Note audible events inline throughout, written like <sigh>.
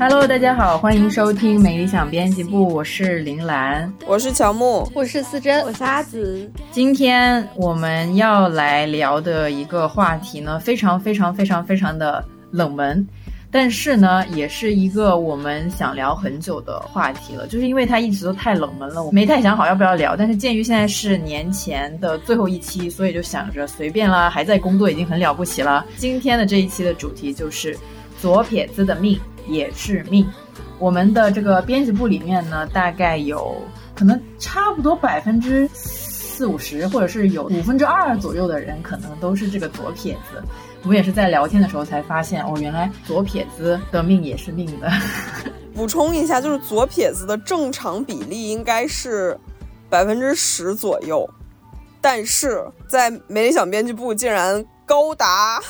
Hello，大家好，欢迎收听美理想编辑部，我是林兰。我是乔木，我是思珍，我是阿紫，今天我们要来聊的一个话题呢，非常非常非常非常的冷门，但是呢，也是一个我们想聊很久的话题了。就是因为它一直都太冷门了，我没太想好要不要聊。但是鉴于现在是年前的最后一期，所以就想着随便啦，还在工作已经很了不起了。今天的这一期的主题就是左撇子的命也是命。我们的这个编辑部里面呢，大概有可能差不多百分之四五十，或者是有五分之二左右的人，可能都是这个左撇子。我们也是在聊天的时候才发现，哦，原来左撇子的命也是命的。<laughs> 补充一下，就是左撇子的正常比例应该是百分之十左右，但是在美理想编辑部竟然高达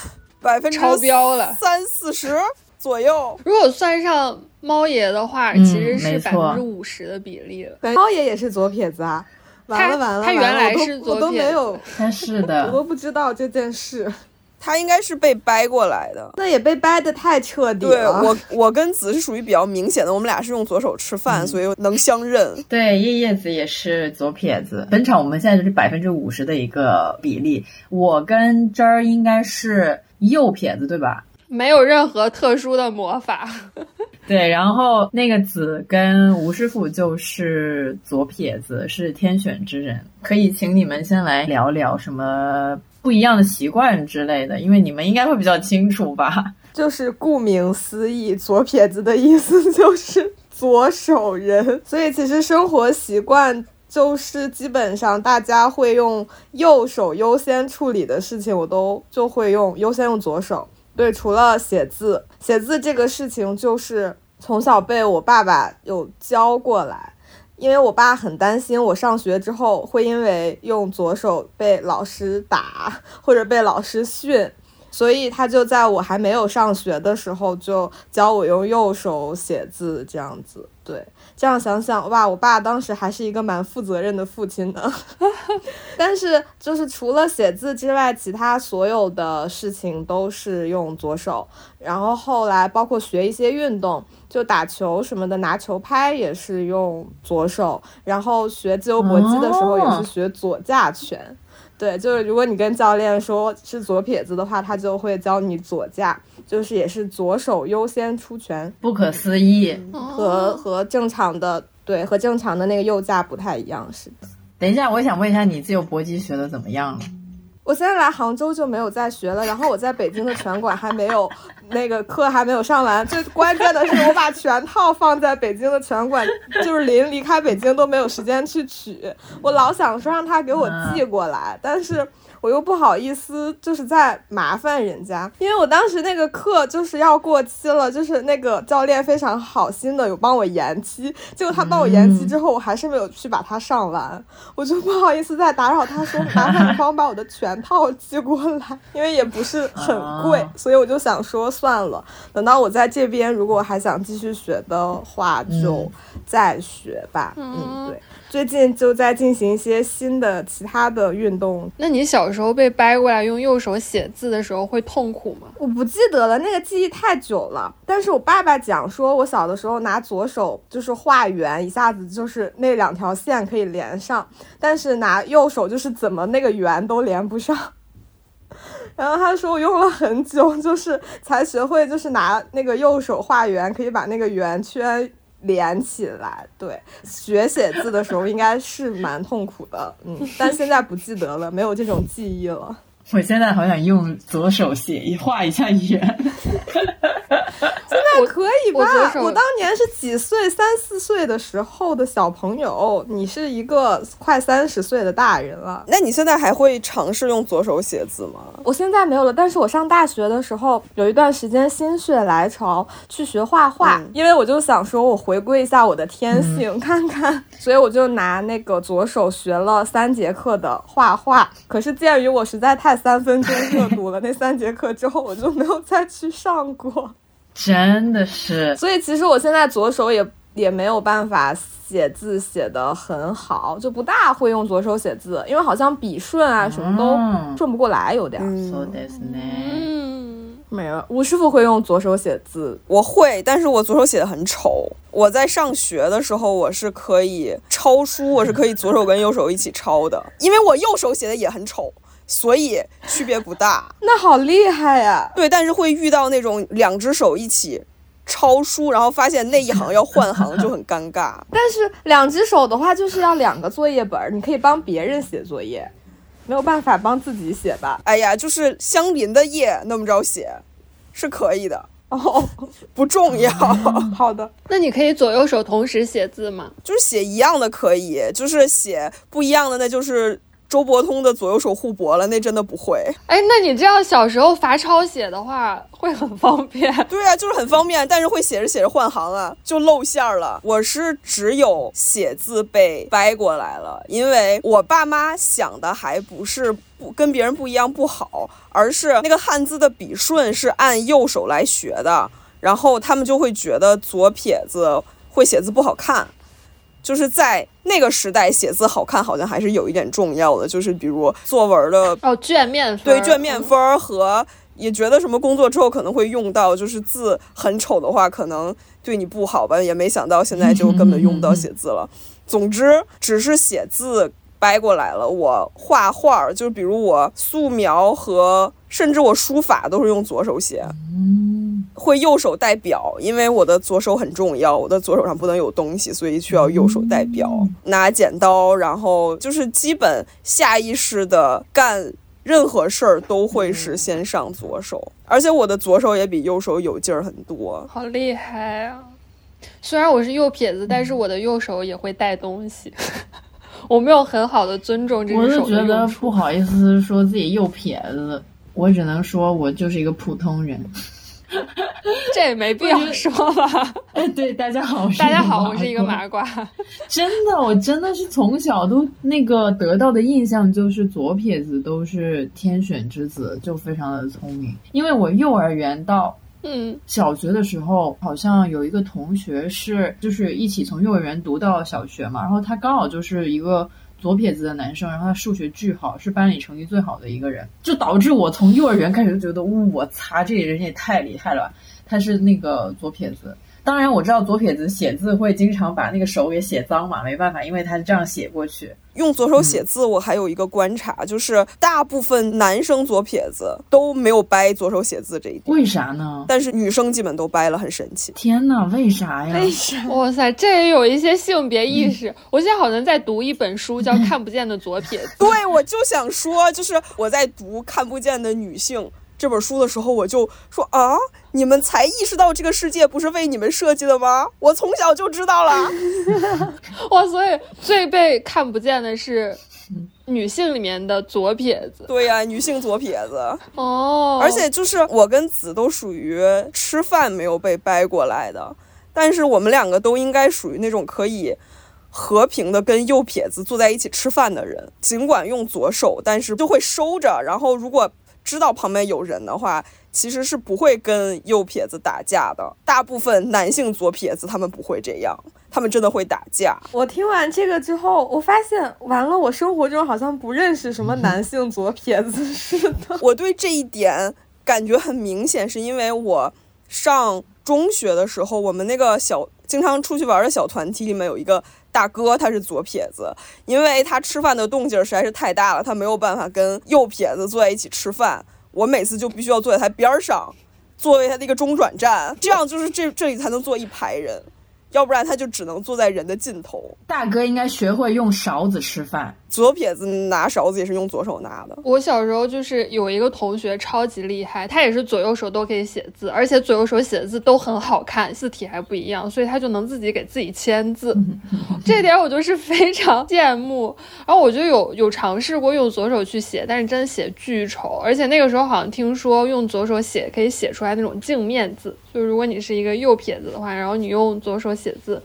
百分之超标了三四十左右。如果算上猫爷的话，嗯其实是百分之五十的比例了。猫爷也是左撇子啊！完了完了，他原来是左我都撇子没有，他是我的，<laughs> 都不知道这件事，他应该是被掰过来的。那也被掰的太彻底了对了。我，我跟子是属于比较明显的，我们俩是用左手吃饭，所以能相认。对叶叶子也是左撇子。本场我们现在就是百分之五十的一个比例，我跟真儿应该是右撇子，对吧？没有任何特殊的魔法，<laughs> 对，然后那个子跟吴师傅就是左撇子，是天选之人。可以请你们先来聊聊什么不一样的习惯之类的，因为你们应该会比较清楚吧？就是顾名思义，左撇子的意思就是左手人，所以其实生活习惯就是基本上大家会用右手优先处理的事情，我都就会用优先用左手。对，除了写字，写字这个事情就是从小被我爸爸有教过来。因为我爸很担心我上学之后会因为用左手被老师打或者被老师训，所以他就在我还没有上学的时候就教我用右手写字，这样子。对，这样想想，哇，我爸当时还是一个蛮负责任的父亲的。<laughs> 但是就是除了写字之外，其他所有的事情都是用左手。然后后来包括学一些运动，就打球什么的，拿球拍也是用左手。然后学自由搏击的时候也是学左架拳。对，就是如果你跟教练说是左撇子的话，他就会教你左架，就是也是左手优先出拳，不可思议！和和正常的对和正常的那个右架不太一样，是的。等一下，我想问一下，你自由搏击学的怎么样了？我现在来杭州就没有再学了，然后我在北京的拳馆还没有那个课还没有上完，最关键的是我把全套放在北京的拳馆，就是临离开北京都没有时间去取，我老想说让他给我寄过来，但是。我又不好意思，就是在麻烦人家，因为我当时那个课就是要过期了，就是那个教练非常好心的有帮我延期，结果他帮我延期之后，我还是没有去把它上完，我就不好意思再打扰他，说麻烦你帮我把我的全套寄过来，因为也不是很贵，所以我就想说算了，等到我在这边如果还想继续学的话，就再学吧。嗯，对。最近就在进行一些新的其他的运动。那你小时候被掰过来用右手写字的时候会痛苦吗？我不记得了，那个记忆太久了。但是我爸爸讲说，我小的时候拿左手就是画圆，一下子就是那两条线可以连上，但是拿右手就是怎么那个圆都连不上。<laughs> 然后他说我用了很久，就是才学会，就是拿那个右手画圆，可以把那个圆圈。连起来，对，学写字的时候应该是蛮痛苦的，嗯，<laughs> 但现在不记得了，没有这种记忆了。我现在好想用左手写一画一下圆。现在可以吧？我当年是几岁，三四岁的时候的小朋友，你是一个快三十岁的大人了。那你现在还会尝试用左手写字吗？我现在没有了，但是我上大学的时候有一段时间心血来潮去学画画，嗯因为我就想说我回归一下我的天性，看看，所以我就拿那个左手学了三节课的画画。可是鉴于我实在太三分钟热度了，那三节课之后我就没有再去上过。真的是，所以其实我现在左手也 也没有办法写字写得很好，就不大会用左手写字，因为好像笔顺啊什么都嗯顺不过来，有点儿。そうですね。嗯，没有，吴师傅会用左手写字，我会，但是我左手写的很丑。我在上学的时候，我是可以抄书，我是可以左手跟右手一起抄的，因为我右手写的也很丑， 所以区别不大。<laughs> 那好厉害呀！对，但是会遇到那种两只手一起抄书，然后发现那一行要换行，就很尴尬。<laughs> 但是两只手的话，就是要两个作业本儿，你可以帮别人写作业，没有办法帮自己写吧？哎呀，就是相邻的页那么着写，是可以的，哦，不重要。<laughs> 好的，那你可以左右手同时写字吗？就是写一样的可以，就是写不一样的，那就是周伯通的左右手互搏了，那真的不会。哎，那你这样小时候罚抄写的话，会很方便。<laughs> 对啊，就是很方便，但是会写着写着换行啊，就露馅儿了。我是只有写字被掰过来了，因为我爸妈想的还不是不跟别人不一样不好，而是那个汉字的笔顺是按右手来学的，然后他们就会觉得左撇子会写字不好看。就是在那个时代写字好看，好像还是有一点重要的，就是比如作文的哦，卷面分对卷面分和也觉得什么工作之后可能会用到，就是字很丑的话，可能对你不好吧，也没想到现在就根本用不到写字了。总之，只是写字掰过来了。我画画儿，就是比如我素描和甚至我书法都是用左手写。会右手带表，因为我的左手很重要，我的左手上不能有东西，所以需要右手带表。拿剪刀，然后就是基本下意识的干任何事儿都会是先上左手，而且我的左手也比右手有劲儿很多。好厉害啊！虽然我是右撇子，但是我的右手也会带东西。<laughs> 我没有很好的尊重这我只手的是觉得不好意思说自己右撇子，我只能说我就是一个普通人。<laughs> 这也没必要说吧。<laughs> 哎，对，大家好，大家好，我是一个麻麻瓜。真的，我真的是从小都那个得到的印象就是左撇子都是天选之子，就非常的聪明。因为我幼儿园到嗯，小学的时候，好像有一个同学是就是一起从幼儿园读到小学嘛，然后他刚好就是一个左撇子的男生，然后他数学巨好，是班里成绩最好的一个人，就导致我从幼儿园开始就觉得，我擦，这人也太厉害了吧，他是那个左撇子。当然我知道左撇子写字会经常把那个手给写脏嘛，没办法，因为他是这样写过去。用左手写字，我还有一个观察，就是大部分男生左撇子都没有掰左手写字这一点，为啥呢？但是女生基本都掰了，很神奇。天呐，为啥呀？<laughs> 为啥？哇塞，这也有一些性别意识。我现在好像在读一本书，叫《<laughs> 看不见的左撇子》。对，我就想说，就是我在读《看不见的女性》这本书的时候，我就说啊，你们才意识到这个世界不是为你们设计的吗？我从小就知道了。<laughs> 哇，所以最被看不见的是女性里面的左撇子。对呀、女性左撇子，哦，而且就是我跟子都属于吃饭没有被掰过来的，但是我们两个都应该属于那种可以和平的跟右撇子坐在一起吃饭的人，尽管用左手，但是就会收着，然后如果知道旁边有人的话，其实是不会跟右撇子打架的。大部分男性左撇子他们不会这样，他们真的会打架。我听完这个之后，我发现完了，我生活中好像不认识什么男性左撇子似的。<laughs> 我对这一点感觉很明显，是因为我上中学的时候，我们那个小经常出去玩的小团体里面有一个大哥，他是左撇子，因为他吃饭的动静实在是太大了，他没有办法跟右撇子坐在一起吃饭。我每次就必须要坐在他边上，作为他的一个中转站，这样就是这这里才能坐一排人，要不然他就只能坐在人的尽头。大哥应该学会用勺子吃饭。左撇子拿勺子也是用左手拿的。我小时候就是有一个同学超级厉害，他也是左右手都可以写字，而且左右手写的字都很好看，字体还不一样，所以他就能自己给自己签字，这点我就是非常羡慕。然后我就有有尝试过用左手去写，但是真的写巨丑，而且那个时候好像听说用左手写可以写出来那种镜面字，就如果你是一个右撇子的话，然后你用左手写字，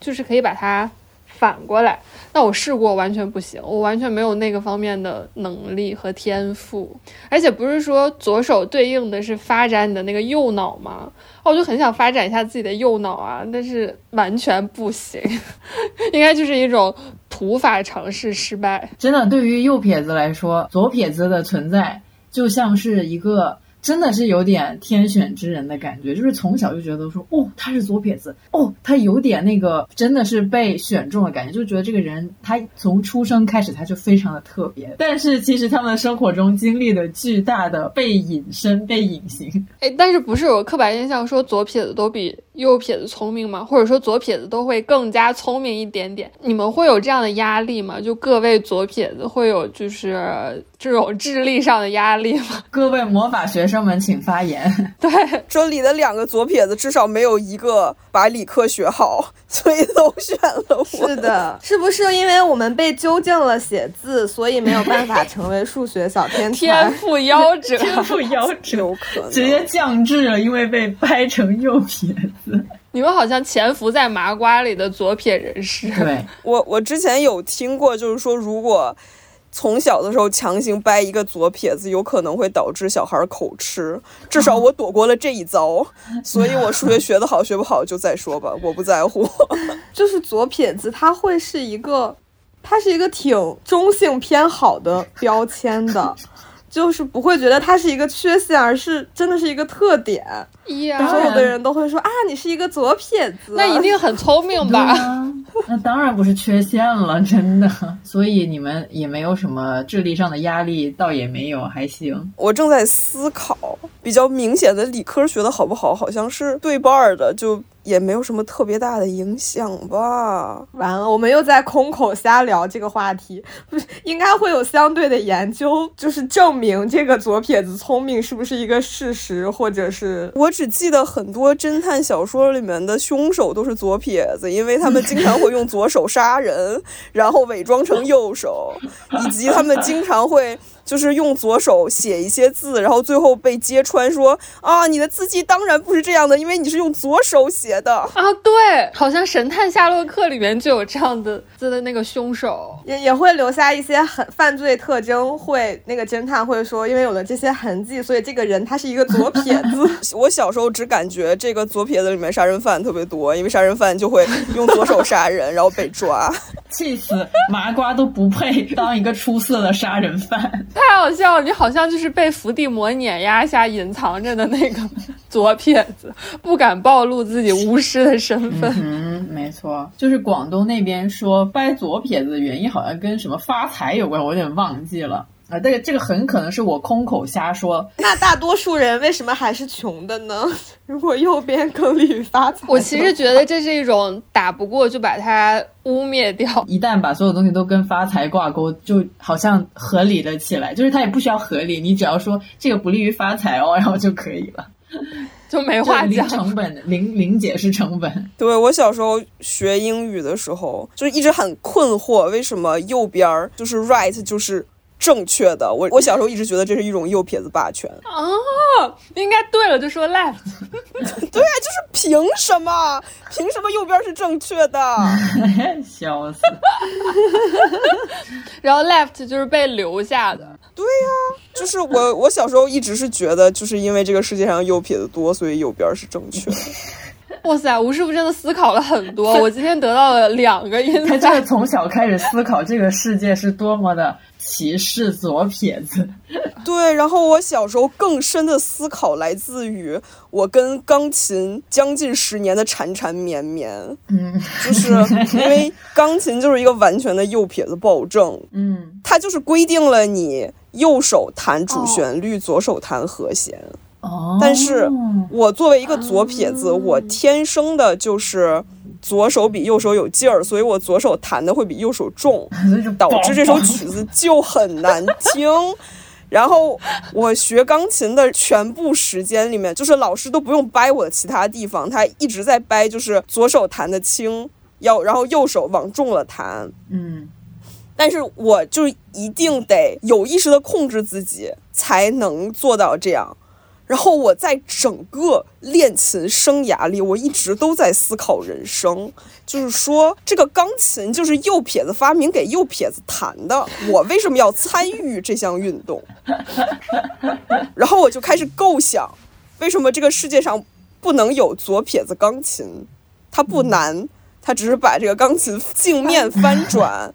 就是可以把它反过来。那我试过，完全不行，我完全没有那个方面的能力和天赋，而且不是说左手对应的是发展你的那个右脑吗？哦我就很想发展一下自己的右脑啊，但是完全不行，应该就是一种土法尝试失败。真的，对于右撇子来说，左撇子的存在就像是一个。真的是有点天选之人的感觉，就是从小就觉得说，哦，他是左撇子，哦，他有点那个，真的是被选中的感觉，就觉得这个人他从出生开始他就非常的特别。但是其实他们生活中经历了巨大的被隐身、被隐形。哎，但是不是有刻板印象说左撇子都比右撇子聪明吗？或者说左撇子都会更加聪明一点点？你们会有这样的压力吗？就各位左撇子会有就是这种智力上的压力吗？各位魔法学生。生们请发言。<laughs> 对，这里的两个左撇子至少没有一个把理科学好，所以都选了我。是的，是不是因为我们被纠正了写字，所以没有办法成为数学小天才？天赋夭折，<laughs> 天赋夭折，有可能直接降智了，因为被掰成右撇子。你们好像潜伏在麻瓜里的左撇人士。对我，我之前有听过，就是说如果。从小的时候强行掰一个左撇子，有可能会导致小孩口吃。<laughs> 至少我躲过了这一遭，所以我数学学得好学不好就再说吧，<laughs> 我不在乎。<laughs> 就是左撇子，它会是一个，它是一个挺中性偏好的标签的。就是不会觉得它是一个缺陷，而是真的是一个特点。所有的人都会说啊，你是一个左撇子，那一定很聪明吧？那当然不是缺陷了，真的。所以你们也没有什么智力上的压力，倒也没有，还行。我正在思考，比较明显的理科学的好不好，好像是对半的，就。也没有什么特别大的影响吧。完了，我们又在空口瞎聊这个话题，不是应该会有相对的研究，就是证明这个左撇子聪明是不是一个事实，或者是我只记得很多侦探小说里面的凶手都是左撇子，因为他们经常会用左手杀人，然后伪装成右手，以及他们经常会。就是用左手写一些字，然后最后被揭穿说啊，你的字迹当然不是这样的，因为你是用左手写的啊。对，好像《神探夏洛克》里面就有这样的字的那个凶手，也也会留下一些很犯罪特征，会那个侦探会说，因为有了这些痕迹，所以这个人他是一个左撇子。<laughs> 我小时候只感觉这个左撇子里面杀人犯特别多，因为杀人犯就会用左手杀人，然后被抓，<laughs> 气死麻瓜都不配当一个出色的杀人犯。太好笑了！你好像就是被伏地魔碾压下隐藏着的那个 <laughs> 左撇子，不敢暴露自己巫师的身份。嗯，没错，就是广东那边说掰左撇子的原因，好像跟什么发财有关，我有点忘记了。啊，但是这个很可能是我空口瞎说。那大多数人为什么还是穷的呢？<laughs> 如果右边更利于发财，我其实觉得这是一种打不过就把它污蔑掉。一旦把所有东西都跟发财挂钩，就好像合理了起来。就是它也不需要合理，你只要说这个不利于发财哦，然后就可以了，<laughs> 就没话讲。成本零零解释成本。对我小时候学英语的时候，就一直很困惑，为什么右边儿就是 right 就是。正确的，我我小时候一直觉得这是一种右撇子霸权哦，应该对了就说 left，<laughs> 对啊，就是凭什么？凭什么右边是正确的？<laughs> 笑死！<laughs> 然后 left 就是被留下的，对呀，就是我我小时候一直是觉得，就是因为这个世界上右撇子多，所以右边是正确的。哇塞，吴师傅真的思考了很多，我今天得到了两个因。他真的从小开始思考这个世界是多么的。歧视左撇子，对。然后我小时候更深的思考来自于我跟钢琴将近十年的缠缠绵绵。嗯，就是因为钢琴就是一个完全的右撇子暴政。嗯，它就是规定了你右手弹主旋律，左手弹和弦。哦，但是我作为一个左撇子，我天生的就是。左手比右手有劲儿，所以我左手弹的会比右手重，<laughs> 导致这首 <laughs> 曲子就很难听。然后我学钢琴的全部时间里面，就是老师都不用掰我的其他地方，他一直在掰，就是左手弹的轻，要然后右手往重了弹。嗯，但是我就一定得有意识的控制自己，才能做到这样。然后我在整个练琴生涯里，我一直都在思考人生，就是说这个钢琴就是右撇子发明给右撇子弹的，我为什么要参与这项运动？<laughs> 然后我就开始构想，为什么这个世界上不能有左撇子钢琴？它不难，它只是把这个钢琴镜面翻转，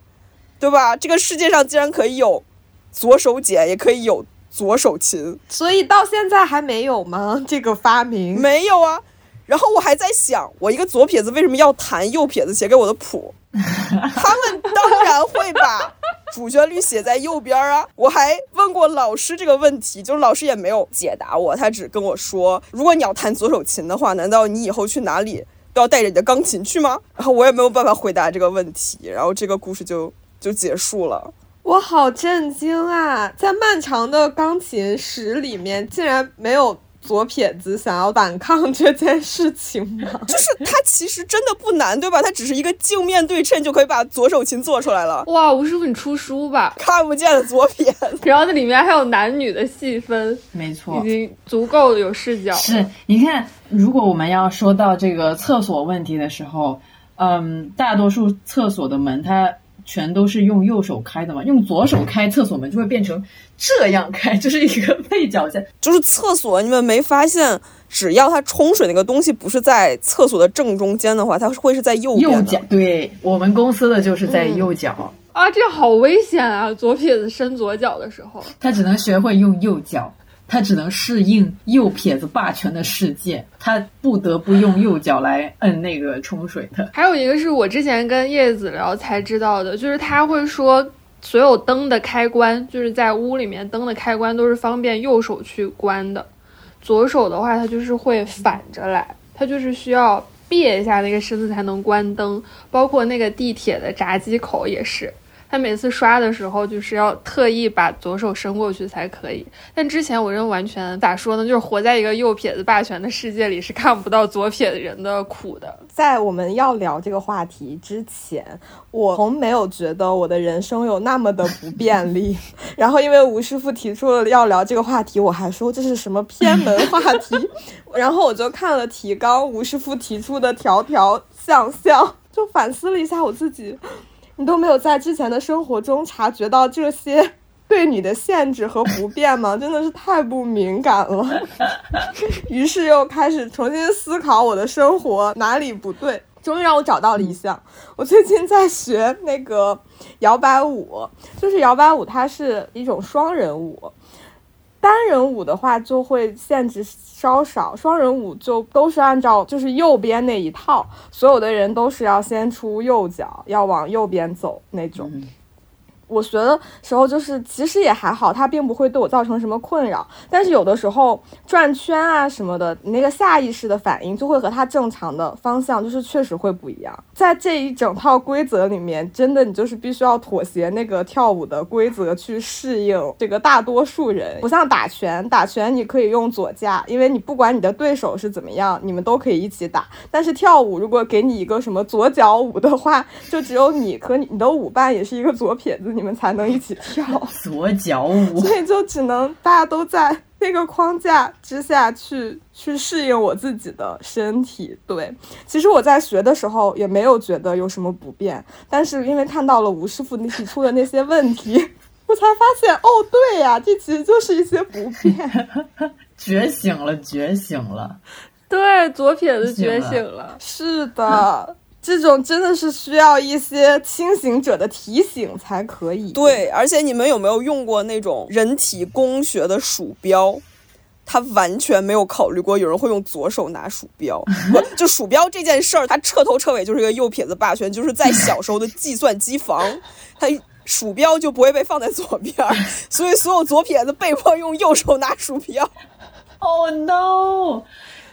对吧？这个世界上竟然可以有左手剪，也可以有。左手琴，所以到现在还没有吗？<laughs> 这个发明没有啊。然后我还在想，我一个左撇子为什么要弹右撇子写给我的谱？<laughs> 他们当然会把 <laughs> 主旋律写在右边啊。我还问过老师这个问题，就是老师也没有解答我，他只跟我说，如果你要弹左手琴的话，难道你以后去哪里都要带着你的钢琴去吗？然后我也没有办法回答这个问题，然后这个故事就就结束了。我好震惊啊！在漫长的钢琴史里面，竟然没有左撇子想要反抗这件事情吗？<laughs> 就是它其实真的不难，对吧？它只是一个镜面对称就可以把左手琴做出来了。哇，吴师傅，你出书吧？看不见的左撇子，然后那里面还有男女的细分，没错，已经足够有视角。是，你看，如果我们要说到这个厕所问题的时候，嗯，大多数厕所的门它。全都是用右手开的嘛，用左手开厕所门就会变成这样开，<laughs> 就是一个背角线。就是厕所，你们没发现，只要它冲水那个东西不是在厕所的正中间的话，它会是在右右脚。对我们公司的就是在右脚啊，这好危险啊！左撇子伸左脚的时候，他只能学会用右脚。他只能适应右撇子霸权的世界，他不得不用右脚来摁那个冲水的。还有一个是我之前跟叶子聊才知道的，就是他会说，所有灯的开关，就是在屋里面灯的开关都是方便右手去关的，左手的话他就是会反着来，他就是需要别一下那个身子才能关灯，包括那个地铁的闸机口也是。他每次刷的时候，就是要特意把左手伸过去才可以。但之前我认为完全咋说呢，就是活在一个右撇子霸权的世界里，是看不到左撇子人的苦的。在我们要聊这个话题之前，我从没有觉得我的人生有那么的不便利。<laughs> 然后因为吴师傅提出了要聊这个话题，我还说这是什么偏门话题。<laughs> 然后我就看了提纲，吴师傅提出的条条项项，就反思了一下我自己。你都没有在之前的生活中察觉到这些 <laughs> 对你的限制和不便吗？<laughs> 真的是太不敏感了。<laughs> 于是又开始重新思考我的生活哪里不对，终于让我找到了一项。我最近在学那个摇摆舞，就是摇摆舞，它是一种双人舞。单人舞的话就会限制稍少，双人舞就都是按照就是右边那一套，所有的人都是要先出右脚，要往右边走那种。我学的时候就是其实也还好，它并不会对我造成什么困扰。但是有的时候转圈啊什么的，你那个下意识的反应就会和它正常的方向就是确实会不一样。在这一整套规则里面，真的你就是必须要妥协那个跳舞的规则去适应这个大多数人。不像打拳，打拳你可以用左架，因为你不管你的对手是怎么样，你们都可以一起打。但是跳舞如果给你一个什么左脚舞的话，就只有你和你你的舞伴也是一个左撇子。你们才能一起跳 <laughs> 左脚舞，所以就只能大家都在那个框架之下去去适应我自己的身体。对，其实我在学的时候也没有觉得有什么不便，但是因为看到了吴师傅提出的那些问题，<laughs> 我才发现哦，对呀，这其实就是一些不便。<laughs> 觉醒了，觉醒了，对，左撇子觉醒了，是的。这种真的是需要一些清醒者的提醒才可以。对，而且你们有没有用过那种人体工学的鼠标？他完全没有考虑过有人会用左手拿鼠标。<laughs> 不，就鼠标这件事儿，它彻头彻尾就是一个右撇子霸权。就是在小时候的计算机房，它鼠标就不会被放在左边，所以所有左撇子被迫用右手拿鼠标。Oh no！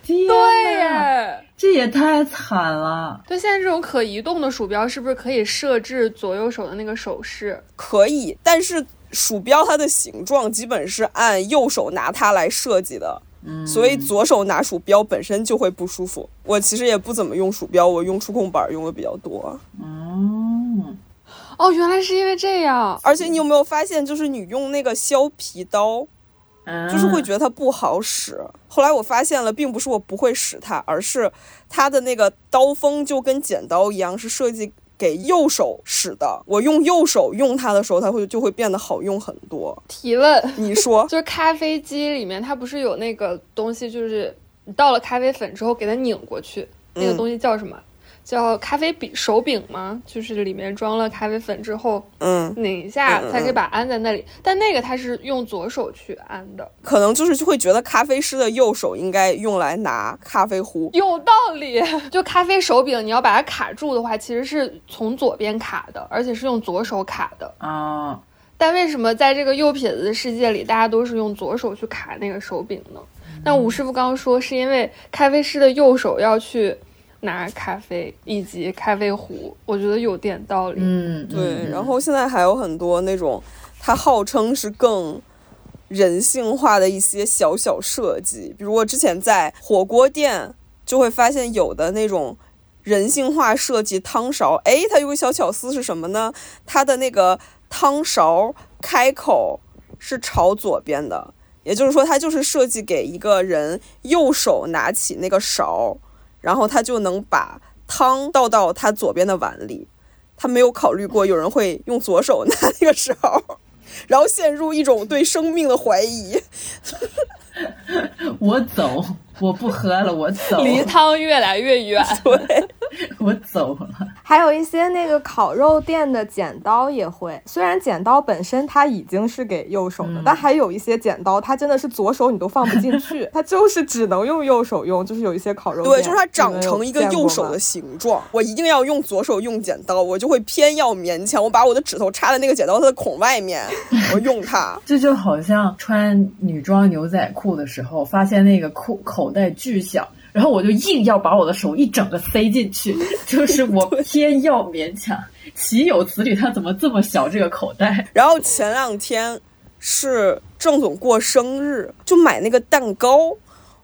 对耶。这也太惨了！对，现在这种可移动的鼠标是不是可以设置左右手的那个手势？可以，但是鼠标它的形状基本是按右手拿它来设计的，嗯，所以左手拿鼠标本身就会不舒服。我其实也不怎么用鼠标，我用触控板用的比较多。嗯，哦，原来是因为这样。而且你有没有发现，就是你用那个削皮刀。就是会觉得它不好使。后来我发现了，并不是我不会使它，而是它的那个刀锋就跟剪刀一样，是设计给右手使的。我用右手用它的时候，它会就会变得好用很多。提问，你说，<laughs> 就是咖啡机里面它不是有那个东西，就是你倒了咖啡粉之后给它拧过去，那个东西叫什么？叫咖啡饼手柄吗？就是里面装了咖啡粉之后，嗯，拧一下才可以把安在那里。但那个它是用左手去安的，可能就是就会觉得咖啡师的右手应该用来拿咖啡壶。有道理，<laughs> 就咖啡手柄你要把它卡住的话，其实是从左边卡的，而且是用左手卡的啊。但为什么在这个右撇子的世界里，大家都是用左手去卡那个手柄呢？那吴师傅刚刚说是因为咖啡师的右手要去。拿咖啡以及咖啡壶，我觉得有点道理。嗯，对。然后现在还有很多那种，它号称是更人性化的一些小小设计，比如我之前在火锅店就会发现有的那种人性化设计汤勺，哎，它有个小巧思是什么呢？它的那个汤勺开口是朝左边的，也就是说，它就是设计给一个人右手拿起那个勺。然后他就能把汤倒到他左边的碗里，他没有考虑过有人会用左手拿那个勺，<laughs> 然后陷入一种对生命的怀疑。<laughs> 我走。我不喝了，我走。离汤越来越远，<laughs> 对，我走了。还有一些那个烤肉店的剪刀也会，虽然剪刀本身它已经是给右手的，但还有一些剪刀它真的是左手你都放不进去，它就是只能用右手用。就是有一些烤肉对，就是它长成一个右手的形状，我一定要用左手用剪刀，我就会偏要勉强，我把我的指头插在那个剪刀它的孔外面，我用它。<laughs> 这就好像穿女装牛仔裤的时候，发现那个裤口。口袋巨小，然后我就硬要把我的手一整个塞进去，<laughs> 就是我偏要勉强。岂有此理！他怎么这么小？这个口袋。然后前两天是郑总过生日，就买那个蛋糕，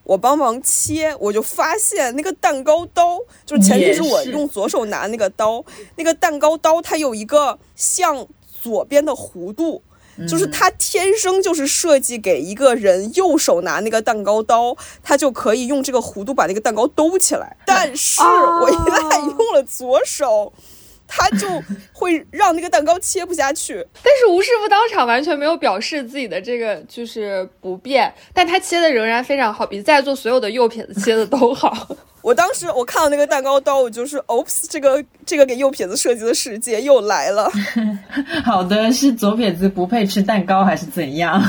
我帮忙切，我就发现那个蛋糕刀，就是前提是我用左手拿那个刀，那个蛋糕刀它有一个向左边的弧度。就是他天生就是设计给一个人右手拿那个蛋糕刀，他就可以用这个弧度把那个蛋糕兜起来。但是我一旦用了左手，他就会让那个蛋糕切不下去。<laughs> 但是吴师傅当场完全没有表示自己的这个就是不便，但他切的仍然非常好，比在座所有的右撇子切的都好。<laughs> 我当时我看到那个蛋糕刀，我就是，oops，这个这个给右撇子设计的世界又来了。<laughs> 好的，是左撇子不配吃蛋糕还是怎样？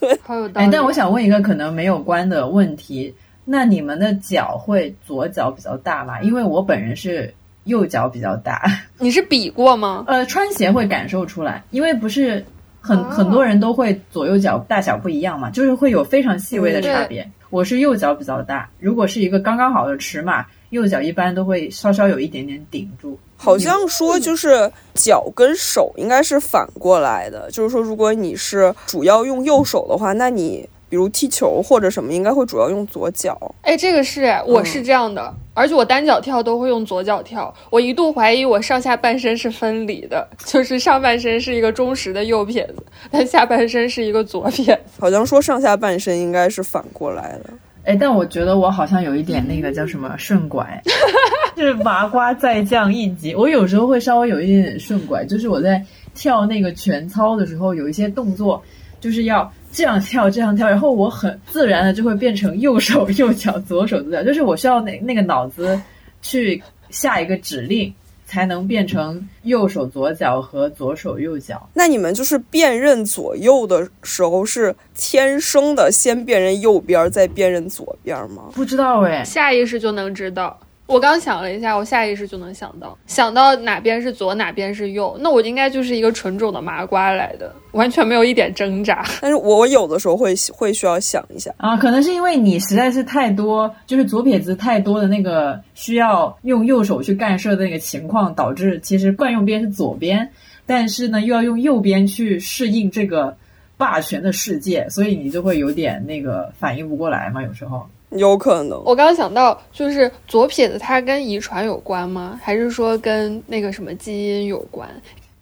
对，好有道理。哎，但我想问一个可能没有关的问题，那你们的脚会左脚比较大吗？因为我本人是右脚比较大。<laughs> 你是比过吗？呃，穿鞋会感受出来，因为不是很很多人都会左右脚大小不一样嘛，就是会有非常细微的差别。我是右脚比较大，如果是一个刚刚好的尺码，右脚一般都会稍稍有一点点顶住。好像说就是脚跟手应该是反过来的，就是说如果你是主要用右手的话，那你。比如踢球或者什么，应该会主要用左脚。哎，这个是，我是这样的，而且我单脚跳都会用左脚跳。我一度怀疑我上下半身是分离的，<laughs> 就是上半身是一个忠实的右撇子，<laughs> 但下半身是一个左撇子。好像说上下半身应该是反过来的。哎，但我觉得我好像有一点那个叫什么顺拐，<laughs> 就是麻瓜再降一级。我有时候会稍微有一点点顺拐，就是我在跳那个拳操的时候，有一些动作就是要。这样跳，这样跳，然后我很自然的就会变成右手右脚，左手左脚，<laughs> 就是我需要那那个脑子去下一个指令，才能变成右手左脚和左手右脚。那你们就是辨认左右的时候是天生的先辨认右边，再辨认左边吗？不知道哎，下意识就能知道。我刚想了一下，我下意识就能想到，想到哪边是左，哪边是右，那我应该就是一个纯种的麻瓜来的，完全没有一点挣扎。<laughs> 但是我有的时候会会需要想一下啊，可能是因为你实在是太多，就是左撇子太多的那个需要用右手去干涉的那个情况，导致其实惯用边是左边，但是呢又要用右边去适应这个霸权的世界，所以你就会有点那个反应不过来嘛，有时候。有可能，我刚刚想到，就是左撇子，它跟遗传有关吗？还是说跟那个什么基因有关？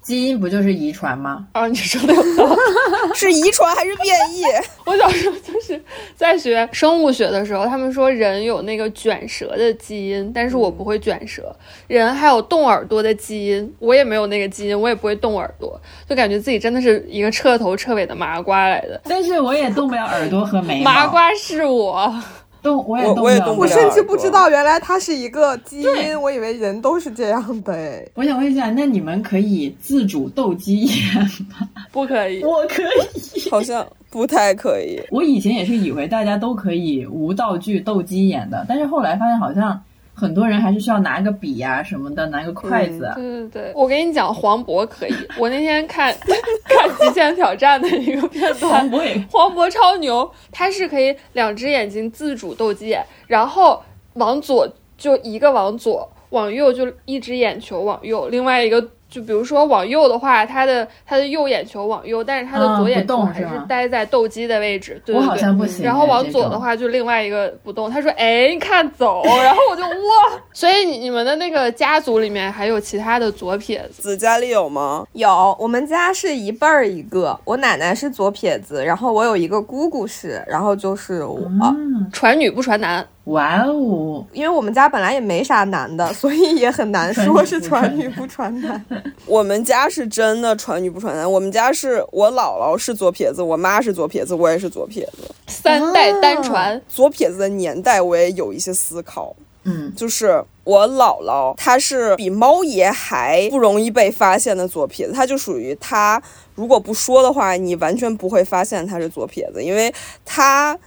基因不就是遗传吗？啊，你说的有道理。<laughs> <laughs> 是遗传还是变异？我小时候就是在学生物学的时候，他们说人有那个卷舌的基因，但是我不会卷舌。人还有动耳朵的基因，我也没有那个基因，我也不会动耳朵，就感觉自己真的是一个彻头彻尾的麻瓜来的。但是我也动不了耳朵和眉毛。麻瓜是我。动我也我我也动不我甚至不知道原来它是一个基因，我以为人都是这样的哎。我想问一下，那你们可以自主斗鸡眼吗？不可以，我可以。好像不太可以。我以前也是以为大家都可以无道具斗鸡眼的，但是后来发现好像很多人还是需要拿个笔呀、什么的，拿个筷子。啊对对对，我跟你讲，黄渤可以。我那天看 <laughs> 看《极限挑战》的一个片段，黄渤也黄渤超牛，他是可以两只眼睛自主斗鸡眼，然后往左就一个往左，往右就一只眼球往右，另外一个就比如说往右的话，他的他的右眼球往右，但是他的嗯左眼球还是待在斗鸡的位置。对我好像不行。然后往左的话就另外一个不动，他说：“哎，你看走。”然后我就哇，所以你你们的那个家族里面还有其他的左撇子，子家里有吗？有，我们家是一辈儿一个，我奶奶是左撇子，然后我有一个姑姑是，然后就是我，嗯，传女不传男。哇哦，因为我们家本来也没啥男的，所以也很难说是传女不传男。我们家是真的传女不传男。我们家是我姥姥是左撇子，我妈是左撇子，我也是左撇子。三代单传，左撇子的年代我也有一些思考，嗯，就是我姥姥她是比猫爷还不容易被发现的左撇子，她就属于她如果不说的话，你完全不会发现她是左撇子，因为她。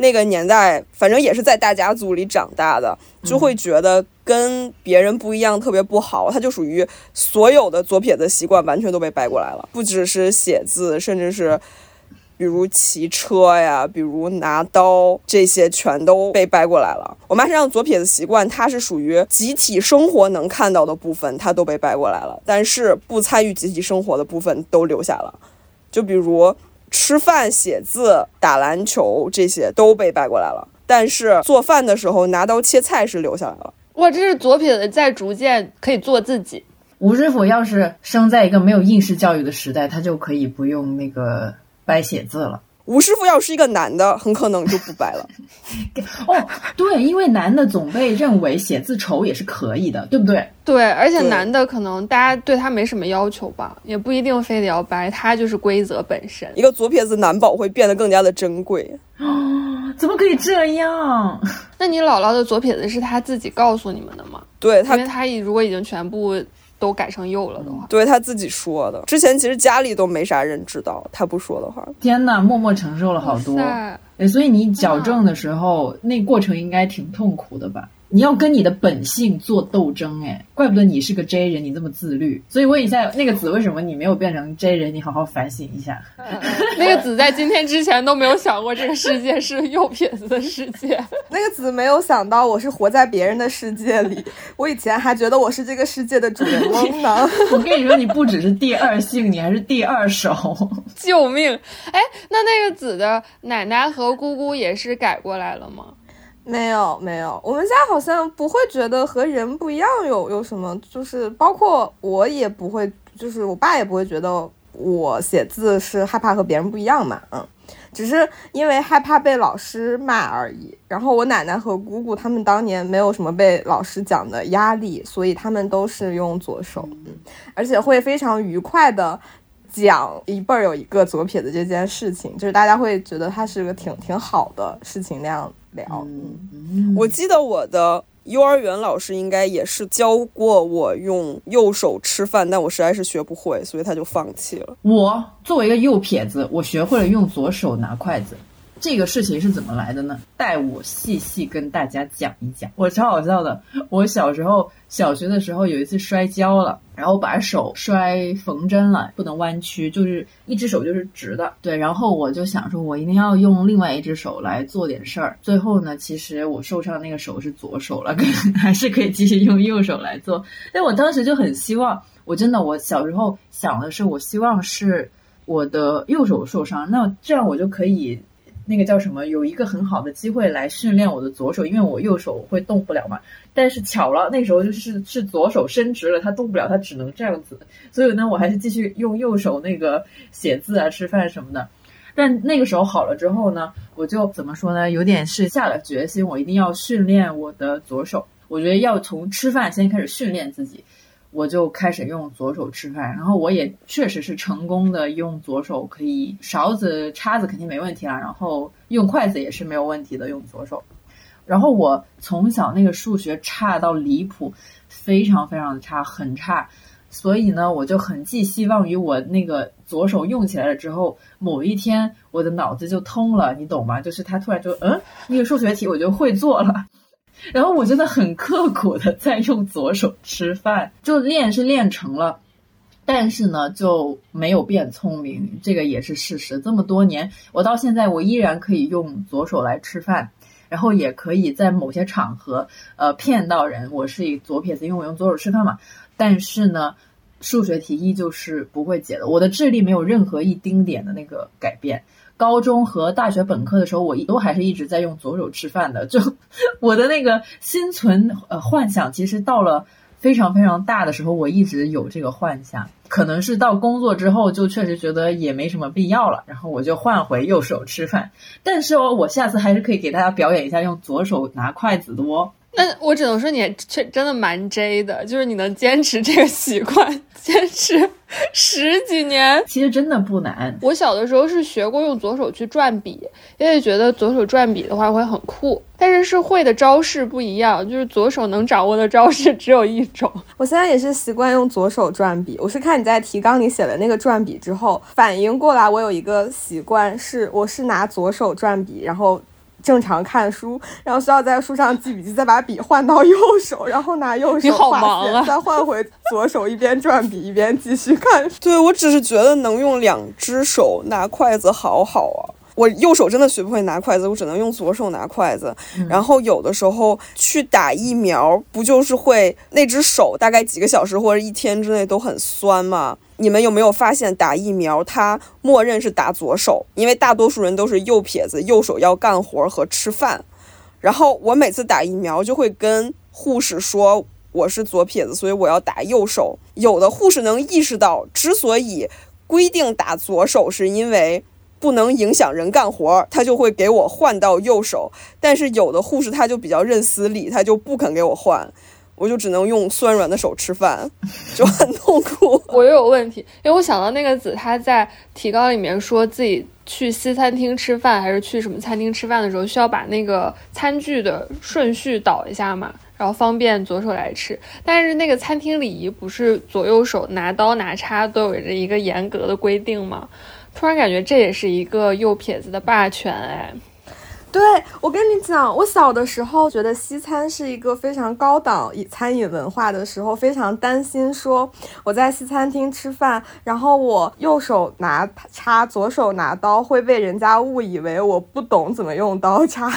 那个年代，反正也是在大家族里长大的，就会觉得跟别人不一样，特别不好。他就属于所有的左撇子习惯完全都被掰过来了，不只是写字，甚至是比如骑车呀，比如拿刀，这些全都被掰过来了。我妈身上左撇子习惯，它是属于集体生活能看到的部分，它都被掰过来了，但是不参与集体生活的部分都留下了。就比如吃饭、写字、打篮球这些都被掰过来了，但是做饭的时候拿刀切菜是留下来了。哇，这是左撇子在逐渐可以做自己。吴师傅要是生在一个没有应试教育的时代，他就可以不用那个掰写字了。吴师傅要是一个男的，很可能就不掰了。<laughs> 哦，对，因为男的总被认为写字丑也是可以的，对不对？对，而且男的可能大家对他没什么要求吧，也不一定非得要掰，他就是规则本身。一个左撇子男宝会变得更加的珍贵。哦怎么可以这样？那你姥姥的左撇子是他自己告诉你们的吗？对他因为他已如果已经全部都改成右了的话，对他自己说的。之前其实家里都没啥人知道，他不说的话。天呐，默默承受了好多。哎，所以你矫正的时候，那过程应该挺痛苦的吧？你要跟你的本性做斗争，哎，怪不得你是个 J 人，你这么自律。所以问一下，那个子为什么你没有变成 J 人？你好好反省一下。<laughs> 那个子在今天之前都没有想过这个世界是右撇子的世界。<laughs> 那个子没有想到我是活在别人的世界里，<laughs> 我以前还觉得我是这个世界的主人翁呢。我跟你说，你不只是第二性，你还是第二手。救命！哎，那那个子的奶奶和姑姑也是改过来了吗？没有没有，我们家好像不会觉得和人不一样有有什么，就是包括我也不会，就是我爸也不会觉得我写字是害怕和别人不一样嘛，嗯，只是因为害怕被老师骂而已。然后我奶奶和姑姑他们当年没有什么被老师讲的压力，所以他们都是用左手，嗯，而且会非常愉快的。讲一辈儿有一个左撇子这件事情，就是大家会觉得它是个挺挺好的事情那样聊。嗯我记得我的幼儿园老师应该也是教过我用右手吃饭，但我实在是学不会，所以他就放弃了。我作为一个右撇子，我学会了用左手拿筷子。这个事情是怎么来的呢？带我细细跟大家讲一讲。我超好笑的，我小时候小学的时候有一次摔跤了，然后把手摔缝针了，不能弯曲，就是一只手就是直的。对，然后我就想说，我一定要用另外一只手来做点事儿。最后呢，其实我受伤的那个手是左手了，可还是可以继续用右手来做。但我当时就很希望，我真的我小时候想的是，我希望是我的右手受伤，那这样我就可以。那个叫什么，有一个很好的机会来训练我的左手，因为我右手会动不了嘛。但是巧了，那时候就是是左手伸直了，它动不了，它只能这样子。所以呢，我还是继续用右手那个写字啊、吃饭什么的。但那个时候好了之后呢，我就怎么说呢？有点是下了决心，我一定要训练我的左手。我觉得要从吃饭先开始训练自己。我就开始用左手吃饭，然后我也确实是成功的用左手，可以勺子、叉子肯定没问题了，然后用筷子也是没有问题的，用左手。然后我从小那个数学差到离谱，非常非常的差，很差，所以呢，我就很寄希望于我那个左手用起来了之后，某一天我的脑子就通了，你懂吗？就是他突然就嗯，那个数学题我就会做了。然后我真的很刻苦的在用左手吃饭，就练是练成了，但是呢就没有变聪明，这个也是事实。这么多年，我到现在我依然可以用左手来吃饭，然后也可以在某些场合呃骗到人，我是以左撇子，因为我用左手吃饭嘛。但是呢，数学题依旧是不会解的，我的智力没有任何一丁点的那个改变。高中和大学本科的时候，我都还是一直在用左手吃饭的。<laughs> 就我的那个心存呃幻想，其实到了非常非常大的时候，我一直有这个幻想。可能是到工作之后，就确实觉得也没什么必要了，然后我就换回右手吃饭。但是哦，我下次还是可以给大家表演一下用左手拿筷子的哦。那我只能说你确真的蛮 J 的，就是你能坚持这个习惯，坚持十几年，其实真的不难。我小的时候是学过用左手去转笔，因为觉得左手转笔的话会很酷，但是是会的招式不一样，就是左手能掌握的招式只有一种。我现在也是习惯用左手转笔，我是看你在提纲里写的那个转笔之后，反应过来我有一个习惯是，我是拿左手转笔，然后。正常看书，然后需要在书上记笔记，再把笔换到右手，<laughs> 然后拿右手画线，再换回左手，一边转笔一边继续看。对我只是觉得能用两只手拿筷子好好啊。我右手真的学不会拿筷子，我只能用左手拿筷子。然后有的时候去打疫苗，不就是会那只手大概几个小时或者一天之内都很酸吗？你们有没有发现打疫苗它默认是打左手，因为大多数人都是右撇子，右手要干活和吃饭。然后我每次打疫苗就会跟护士说我是左撇子，所以我要打右手。有的护士能意识到，之所以规定打左手，是因为。不能影响人干活，他就会给我换到右手。但是有的护士他就比较认死理，他就不肯给我换，我就只能用酸软的手吃饭，<laughs> 就很痛苦。我又有问题，因为我想到那个子他在提纲里面说自己去西餐厅吃饭还是去什么餐厅吃饭的时候，需要把那个餐具的顺序倒一下嘛，然后方便左手来吃。但是那个餐厅礼仪不是左右手拿刀拿叉都有着一个严格的规定吗？突然感觉这也是一个右撇子的霸权哎！对我跟你讲，我小的时候觉得西餐是一个非常高档餐饮文化的时候，非常担心说我在西餐厅吃饭，然后我右手拿叉，左手拿刀，会被人家误以为我不懂怎么用刀叉。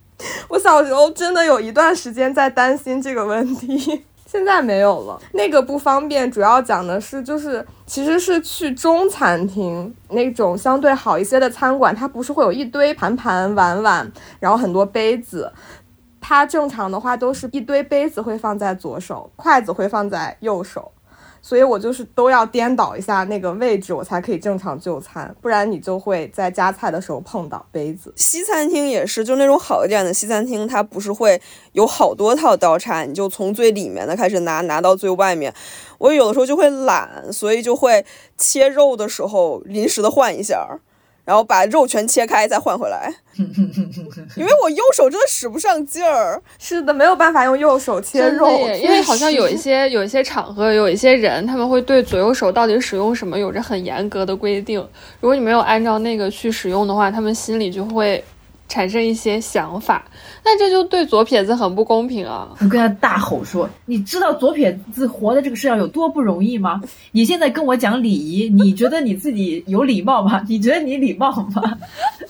<laughs> 我小时候真的有一段时间在担心这个问题。现在没有了，那个不方便。主要讲的是，就是其实是去中餐厅那种相对好一些的餐馆，它不是会有一堆盘盘碗碗，然后很多杯子。它正常的话都是一堆杯子会放在左手，筷子会放在右手。所以我就是都要颠倒一下那个位置，我才可以正常就餐，不然你就会在夹菜的时候碰到杯子。西餐厅也是，就那种好一点的西餐厅，它不是会有好多套刀叉，你就从最里面的开始拿，拿到最外面。我有的时候就会懒，所以就会切肉的时候临时的换一下。然后把肉全切开，再换回来，<laughs> 因为我右手真的使不上劲儿。是的，没有办法用右手切肉，因为好像有一些有一些场合，有一些人他们会对左右手到底使用什么有着很严格的规定。如果你没有按照那个去使用的话，他们心里就会。产生一些想法，那这就对左撇子很不公平啊！我跟他大吼说：“你知道左撇子活在这个世上有多不容易吗？你现在跟我讲礼仪，你觉得你自己有礼貌吗？<laughs> 你觉得你礼貌吗？”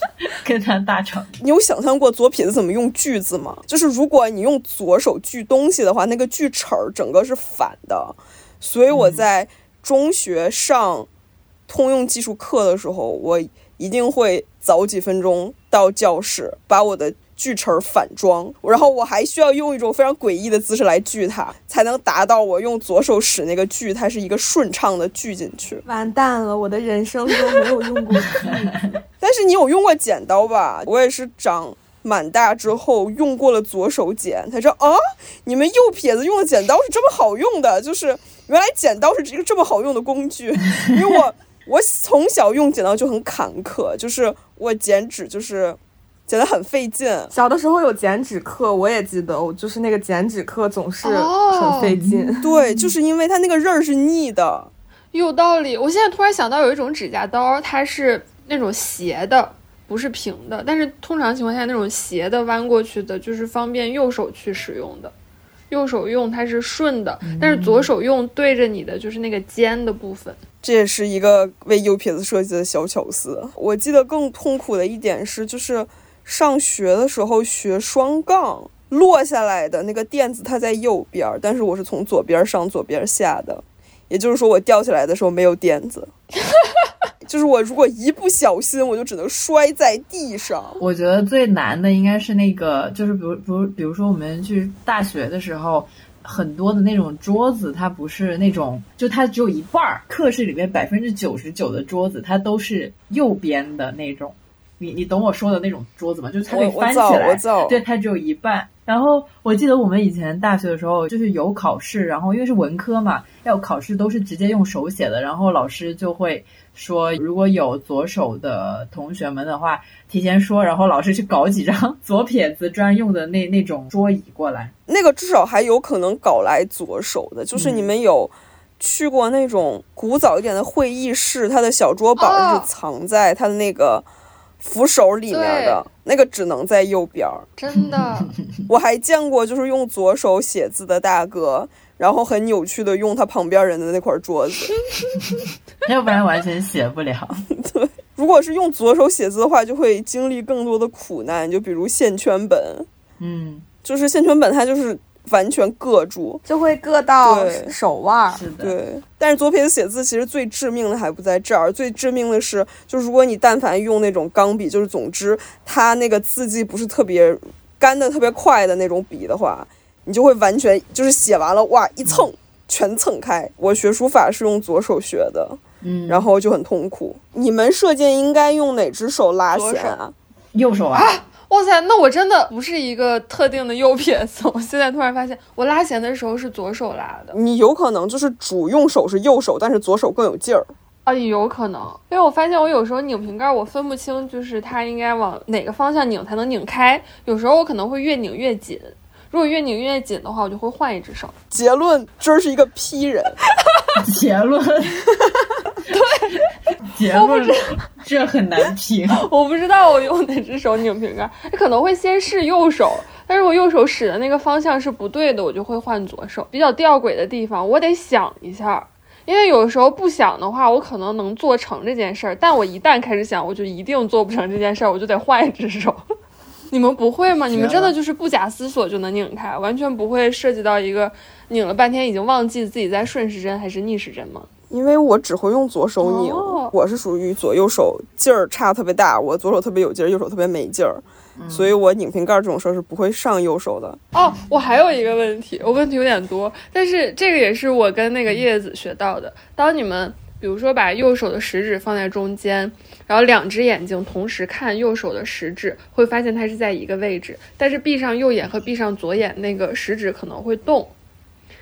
<laughs> 跟他大吵。你有想象过左撇子怎么用锯子吗？就是如果你用左手锯东西的话，那个锯齿儿整个是反的。所以我在中学上通用技术课的时候，我。一定会早几分钟到教室，把我的锯齿反装，然后我还需要用一种非常诡异的姿势来锯它，才能达到我用左手使那个锯，它是一个顺畅的锯进去。完蛋了，我的人生中没有用过锯。<laughs> 但是你有用过剪刀吧？我也是长满大之后用过了左手剪，他说啊，你们右撇子用的剪刀是这么好用的，就是原来剪刀是一个这么好用的工具。因为我我从小用剪刀就很坎坷，就是我剪纸就是剪得很费劲。小的时候有剪纸课，我也记得，我就是那个剪纸课总是很费劲。对，就是因为它那个刃儿是逆的。<laughs> 有道理。我现在突然想到有一种指甲刀，它是那种斜的，不是平的。但是通常情况下，那种斜的弯过去的，就是方便右手去使用的。右手用它是顺的，但是左手用对着你的就是那个尖的部分。这也是一个为右撇子设计的小巧思。我记得更痛苦的一点是，就是上学的时候学双杠落下来的那个垫子，它在右边儿，但是我是从左边上左边下的，也就是说我掉下来的时候没有垫子，<laughs> 就是我如果一不小心，我就只能摔在地上。我觉得最难的应该是那个，就是比如，比如，比如说我们去大学的时候，很多的那种桌子，它不是那种，就它只有一半儿。课室里面百分之九十九的桌子，它都是右边的那种。你你懂我说的那种桌子吗？就是它可以翻起来，对，它只有一半。然后我记得我们以前大学的时候，就是有考试，然后因为是文科嘛，要考试都是直接用手写的，然后老师就会说，如果有左手的同学们的话，提前说，然后老师去搞几张左撇子专用的那那种桌椅过来。那个至少还有可能搞来左手的，就是你们有去过那种古早一点的会议室，它的小桌板是藏在它的那个扶手里面的，那个只能在右边儿。真的，<laughs> 我还见过就是用左手写字的大哥，然后很扭曲的用他旁边人的那块桌子。<laughs> 要不然完全写不了。<laughs> 对如果是用左手写字的话，就会经历更多的苦难，就比如线圈本，嗯，就是线圈本它就是完全硌住。就会硌到手腕儿。是的，对，但是左撇子写字其实最致命的还不在这儿，最致命的是，就如果你但凡用那种钢笔，就是总之它那个字迹不是特别干的特别快的那种笔的话，你就会完全就是写完了哇一蹭全蹭开。我学书法是用左手学的，嗯，然后就很痛苦。你们射箭应该用哪只手拉弦啊？右手啊，哇塞，那我真的不是一个特定的右撇子。<laughs> 我现在突然发现，我拉弦的时候是左手拉的。你有可能就是主用手是右手，但是左手更有劲儿。啊，有可能，因为我发现我有时候拧瓶盖，我分不清就是它应该往哪个方向拧才能拧开。有时候我可能会越拧越紧，如果越拧越紧的话，我就会换一只手。结论，这是一个批人。结论，对，结论，这很难评。我不知道我用哪只手拧瓶盖，可能会先试右手，但是我右手使的那个方向是不对的，我就会换左手。比较吊诡的地方，我得想一下。因为有时候不想的话，我可能能做成这件事儿，但我一旦开始想，我就一定做不成这件事儿，我就得换一只手。你们不会吗？你们真的就是不假思索就能拧开，完全不会涉及到一个拧了半天已经忘记自己在顺时针还是逆时针吗？因为我只会用左手拧，哦我是属于左右手劲儿差特别大，我左手特别有劲儿，右手特别没劲儿，所以我拧瓶盖这种事儿是不会上右手的。哦，我还有一个问题，我问题有点多，但是这个也是我跟那个叶子学到的。当你们比如说把右手的食指放在中间，然后两只眼睛同时看右手的食指，会发现它是在一个位置，但是闭上右眼和闭上左眼，那个食指可能会动。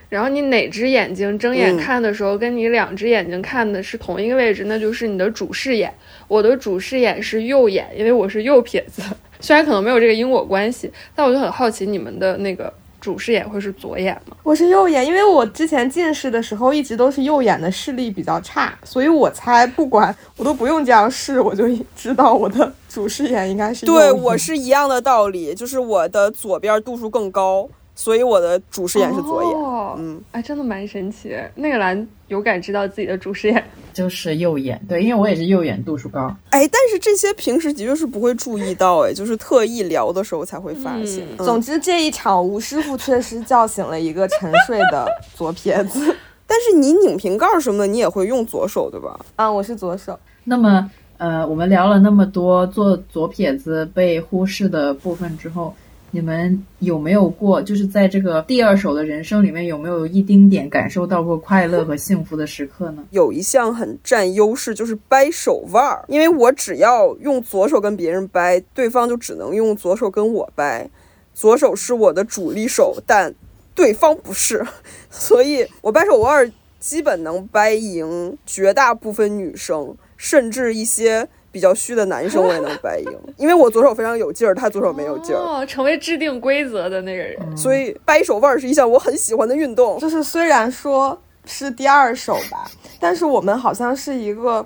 然后你哪只眼睛睁眼嗯看的时候，跟你两只眼睛看的是同一个位置，那就是你的主视眼。我的主视眼是右眼，因为我是右撇子。<laughs> 虽然可能没有这个因果关系，但我就很好奇你们的那个主视眼会是左眼吗？我是右眼，因为我之前近视的时候一直都是右眼的视力比较差，所以我猜不管我都不用这样试，我就知道我的主视眼应该是右对我是一样的道理，就是我的左边度数更高，所以我的主视眼是左眼。哦、嗯，哎，真的蛮神奇。那个蓝有感知到自己的主视眼，<laughs> 就是右眼，对，因为我也是右眼度数高。哎，但是这些平时的确是不会注意到，哎，<laughs> 就是特意聊的时候才会发现。嗯嗯总之，这一场吴师傅确实叫醒了一个沉睡的左撇子。<laughs> 但是你拧瓶盖什么的，你也会用左手对吧？啊，我是左手。那么，呃，我们聊了那么多做左撇子被忽视的部分之后，你们有没有过，就是在这个第二手的人生里面，有没有一丁点感受到过快乐和幸福的时刻呢？有一项很占优势，就是掰手腕儿。因为我只要用左手跟别人掰，对方就只能用左手跟我掰。左手是我的主力手，但对方不是，<laughs> 所以我掰手腕儿基本能掰赢绝大部分女生，甚至一些比较虚的男生我也能掰赢，因为我左手非常有劲儿，他左手没有劲儿，哦，成为制定规则的那个人。所以掰手腕儿是一项我很喜欢的运动。就是虽然说是第二手吧，但是我们好像是一个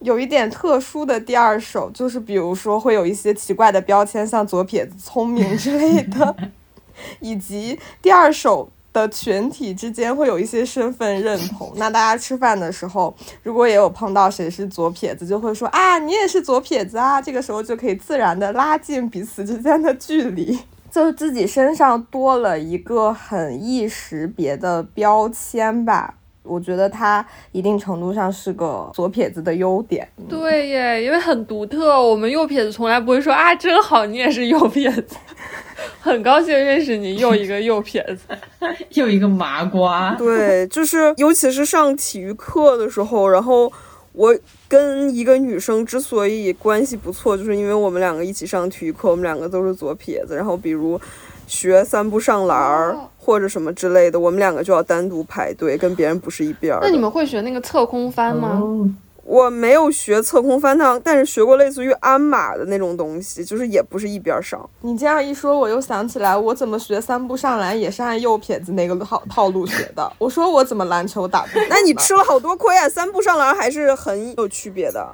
有一点特殊的第二手，就是比如说会有一些奇怪的标签，像左撇子、聪明之类的，<laughs> 以及第二手的群体之间会有一些身份认同。那大家吃饭的时候，如果也有碰到谁是左撇子，就会说啊，你也是左撇子啊，这个时候就可以自然的拉近彼此之间的距离。<laughs> 就自己身上多了一个很易识别的标签吧，我觉得它一定程度上是个左撇子的优点。对耶，因为很独特。我们右撇子从来不会说啊，真好，你也是右撇子，<laughs> 很高兴认识你，又一个右撇子。<laughs> 又一个麻瓜，对，就是尤其是上体育课的时候，然后我跟一个女生之所以关系不错，就是因为我们两个一起上体育课，我们两个都是左撇子，然后比如学三步上篮儿哦或者什么之类的，我们两个就要单独排队，跟别人不是一边儿。那你们会学那个侧空翻吗？哦，我没有学侧空翻趟，但是学过类似于鞍马的那种东西，就是也不是一边儿上。你这样一说，我又想起来，我怎么学三步上篮也是按右撇子那个套套路学的。<laughs> 我说我怎么篮球打不？那你吃了好多亏啊！三步上篮还是很有区别的，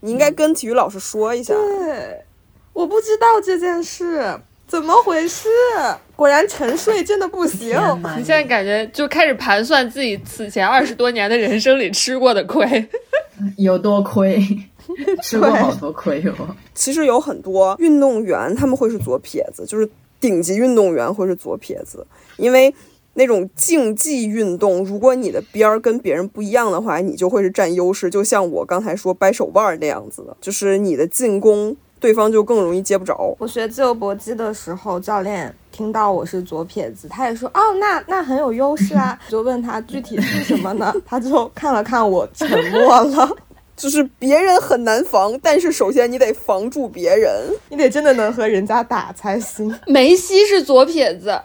你应该跟体育老师说一下。对，我不知道这件事怎么回事。果然沉睡真的不行。你现在感觉就开始盘算自己此前二十多年的人生里吃过的亏。<laughs> 有多亏，<laughs> 吃过好多亏哦。其实有很多运动员他们会是左撇子，就是顶级运动员会是左撇子，因为那种竞技运动，如果你的边儿跟别人不一样的话，你就会是占优势。就像我刚才说掰手腕儿那样子的，就是你的进攻，对方就更容易接不着。我学自由搏击的时候，教练听到我是左撇子，他也说哦，那那很有优势啊。<laughs> 就问他具体是什么呢？他就看了看我，沉默了。<laughs> 就是别人很难防，但是首先你得防住别人。你得真的能和人家打才行。<laughs> 梅西是左撇子，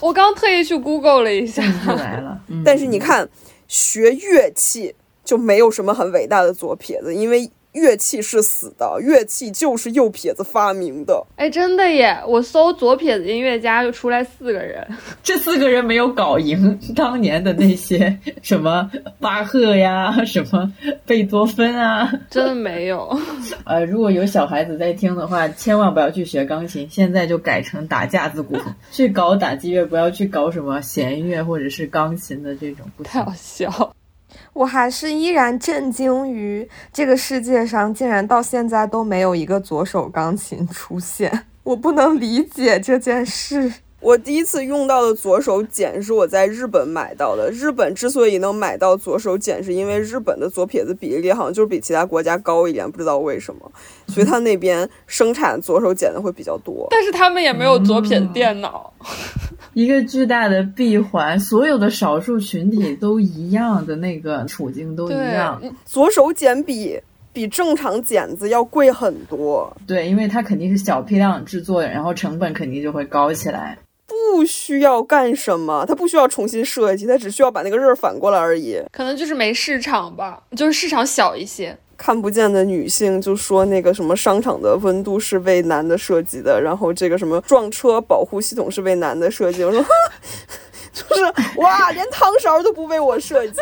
我刚特意去 Google 了一下。来了，嗯但是你看，学乐器就没有什么很伟大的左撇子，因为乐器是死的，乐器就是右撇子发明的。哎，真的耶！我搜左撇子音乐家就出来四个人，<laughs> 这四个人没有搞赢 <laughs> 当年的那些 <laughs> 什么巴赫呀，什么贝多芬啊。真的没有。呃，如果有小孩子在听的话，千万不要去学钢琴，现在就改成打架子鼓，去搞打击乐，不要去搞什么弦乐或者是钢琴的这种，不太好。笑。我还是依然震惊于这个世界上竟然到现在都没有一个左手钢琴出现，我不能理解这件事。我第一次用到的左手茧是我在日本买到的。日本之所以能买到左手茧，是因为日本的左撇子比例好像就是比其他国家高一点，不知道为什么，所以他那边生产左手茧的会比较多。但是他们也没有左撇子电脑。一个巨大的闭环，所有的少数群体都一样的那个处境都一样。左手剪比比正常剪子要贵很多。对，因为它肯定是小批量制作的，然后成本肯定就会高起来。不需要干什么，它不需要重新设计，它只需要把那个刃反过来而已。可能就是没市场吧，就是市场小一些。看不见的女性就说那个什么商场的温度是为男的设计的，然后这个什么撞车保护系统是为男的设计。我说，<laughs> 就是哇，连汤勺都不为我设计。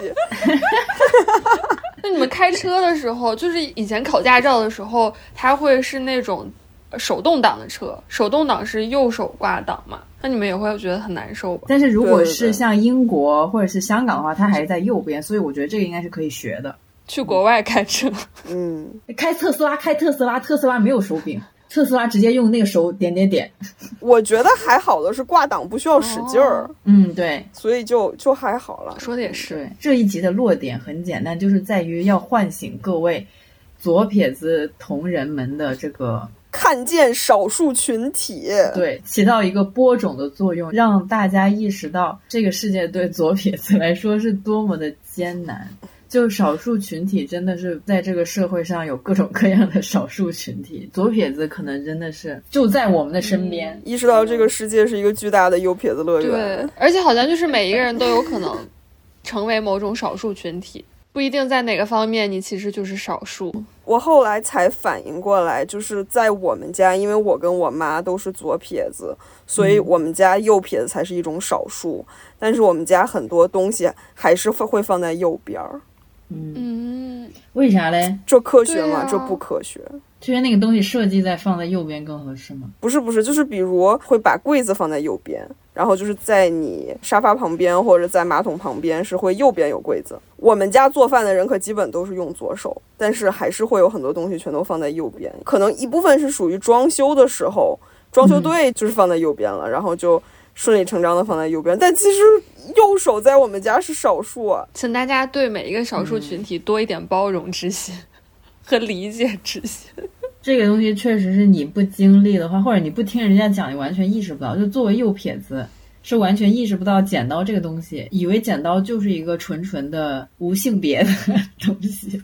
那你们开车的时候，就是以前考驾照的时候，它会是那种手动挡的车，手动挡是右手挂挡嘛？那你们也会觉得很难受吧？但是如果是像英国或者是香港的话，它还是在右边，所以我觉得这个应该是可以学的。去国外开车，<laughs> 嗯，开特斯拉，开特斯拉，特斯拉没有手柄，特斯拉直接用那个手点点点。我觉得还好的是挂档不需要使劲儿，嗯，对所以就就还好了。说的也是。这一集的落点很简单，就是在于要唤醒各位左撇子同人们的这个看见少数群体，对，起到一个播种的作用，让大家意识到这个世界对左撇子来说是多么的艰难。就少数群体真的是在这个社会上有各种各样的少数群体，左撇子可能真的是就在我们的身边。意识到这个世界是一个巨大的右撇子乐园。对，而且好像就是每一个人都有可能成为某种少数群体，不一定在哪个方面你其实就是少数。我后来才反应过来，就是在我们家，因为我跟我妈都是左撇子，所以我们家右撇子才是一种少数。但是我们家很多东西还是会会放在右边儿。嗯，为啥嘞？这科学吗？这不科学。就觉得那个东西设计在放在右边更合适吗？不是不是，就是比如会把柜子放在右边，然后就是在你沙发旁边或者在马桶旁边是会右边有柜子。我们家做饭的人可基本都是用左手，但是还是会有很多东西全都放在右边。可能一部分是属于装修的时候，装修队就是放在右边了，然后就顺理成章的放在右边。但其实右手在我们家是少数啊。请大家对每一个少数群体多一点包容之心和理解之心。这个东西确实是你不经历的话，或者你不听人家讲，你完全意识不到。就作为右撇子，是完全意识不到剪刀这个东西，以为剪刀就是一个纯纯的无性别的 <laughs> 东西。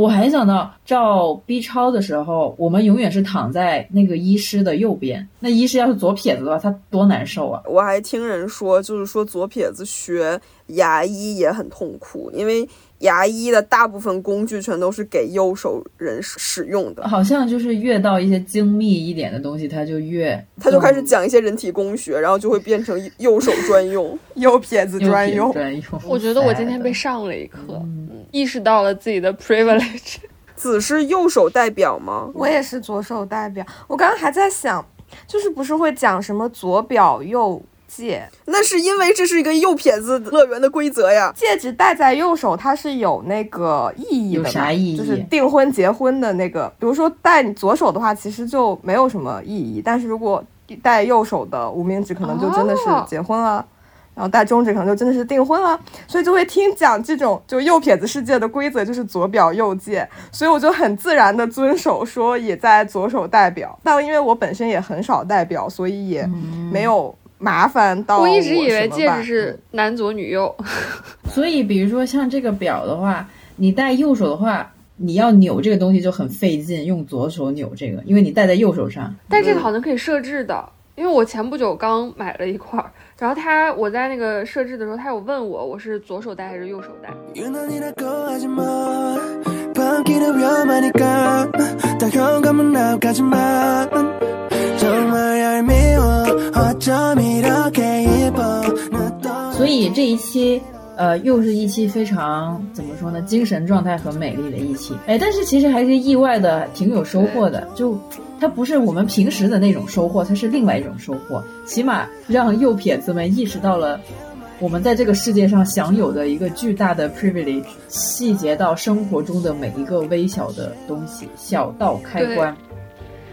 我还想到照 B 超的时候，我们永远是躺在那个医师的右边。那医师要是左撇子的话，他多难受啊！我还听人说，就是说左撇子学牙医也很痛苦，因为牙医的大部分工具全都是给右手人使使用的。好像就是越到一些精密一点的东西，他就越他就开始讲一些人体工学，然后就会变成右手 <laughs> 专用。右撇子专用。专用。我觉得我今天被上了一课，嗯意识到了自己的 privilege。<laughs> 子是右手代表吗？我也是左手代表。我刚刚还在想，就是不是会讲什么左表右戒，那是因为这是一个右撇子乐园的规则呀。戒指戴在右手，它是有那个意义的有，啥意义就是订婚结婚的那个。比如说戴你左手的话，其实就没有什么意义，但是如果戴右手的无名指，可能就真的是哦结婚了。然后戴中指可能就真的是订婚了，所以就会听讲这种就右撇子世界的规则就是左表右戒，所以我就很自然的遵守说也在左手戴表，但因为我本身也很少戴表，所以也没有麻烦到我一直以为戒指是男左女右，<laughs> 所以，比如说像这个表的话，你戴右手的话，你要扭这个东西就很费劲，用左手扭这个，因为你戴在右手上。但这个好像可以设置的。因为我前不久刚买了一块儿，然后他我在那个设置的时候他有问我我是左手戴还是右手戴所以这一期呃，又是一期非常怎么说呢，精神状态很美丽的一期。哎，但是其实还是意外的，挺有收获的。就它不是我们平时的那种收获，它是另外一种收获。起码让右撇子们意识到了。我们在这个世界上享有的一个巨大的 privilege，细节到生活中的每一个微小的东西，小到开关，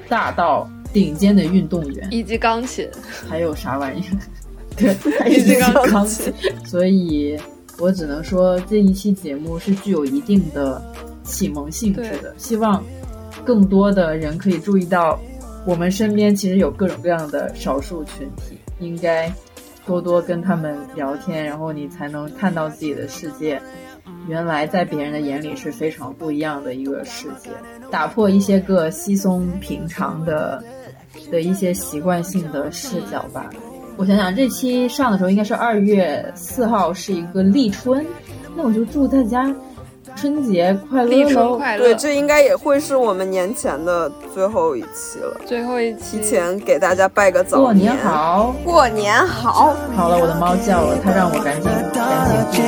大到顶尖的运动员，以及钢琴，还有啥玩意儿？<laughs> 对，还有这个钢琴。所以我只能说，这一期节目是具有一定的启蒙性质的。希望更多的人可以注意到，我们身边其实有各种各样的少数群体，应该多多跟他们聊天，然后你才能看到自己的世界。原来在别人的眼里是非常不一样的一个世界，打破一些个稀松平常的的一些习惯性的视角吧。我想想，这期上的时候应该是二月四号，是一个立春，那我就祝大家春节快乐立春喽！快乐。对，这应该也会是我们年前的最后一期了。最后一期提前给大家拜个早过年好！过年好。好了，我的猫叫了，它让我赶紧赶紧。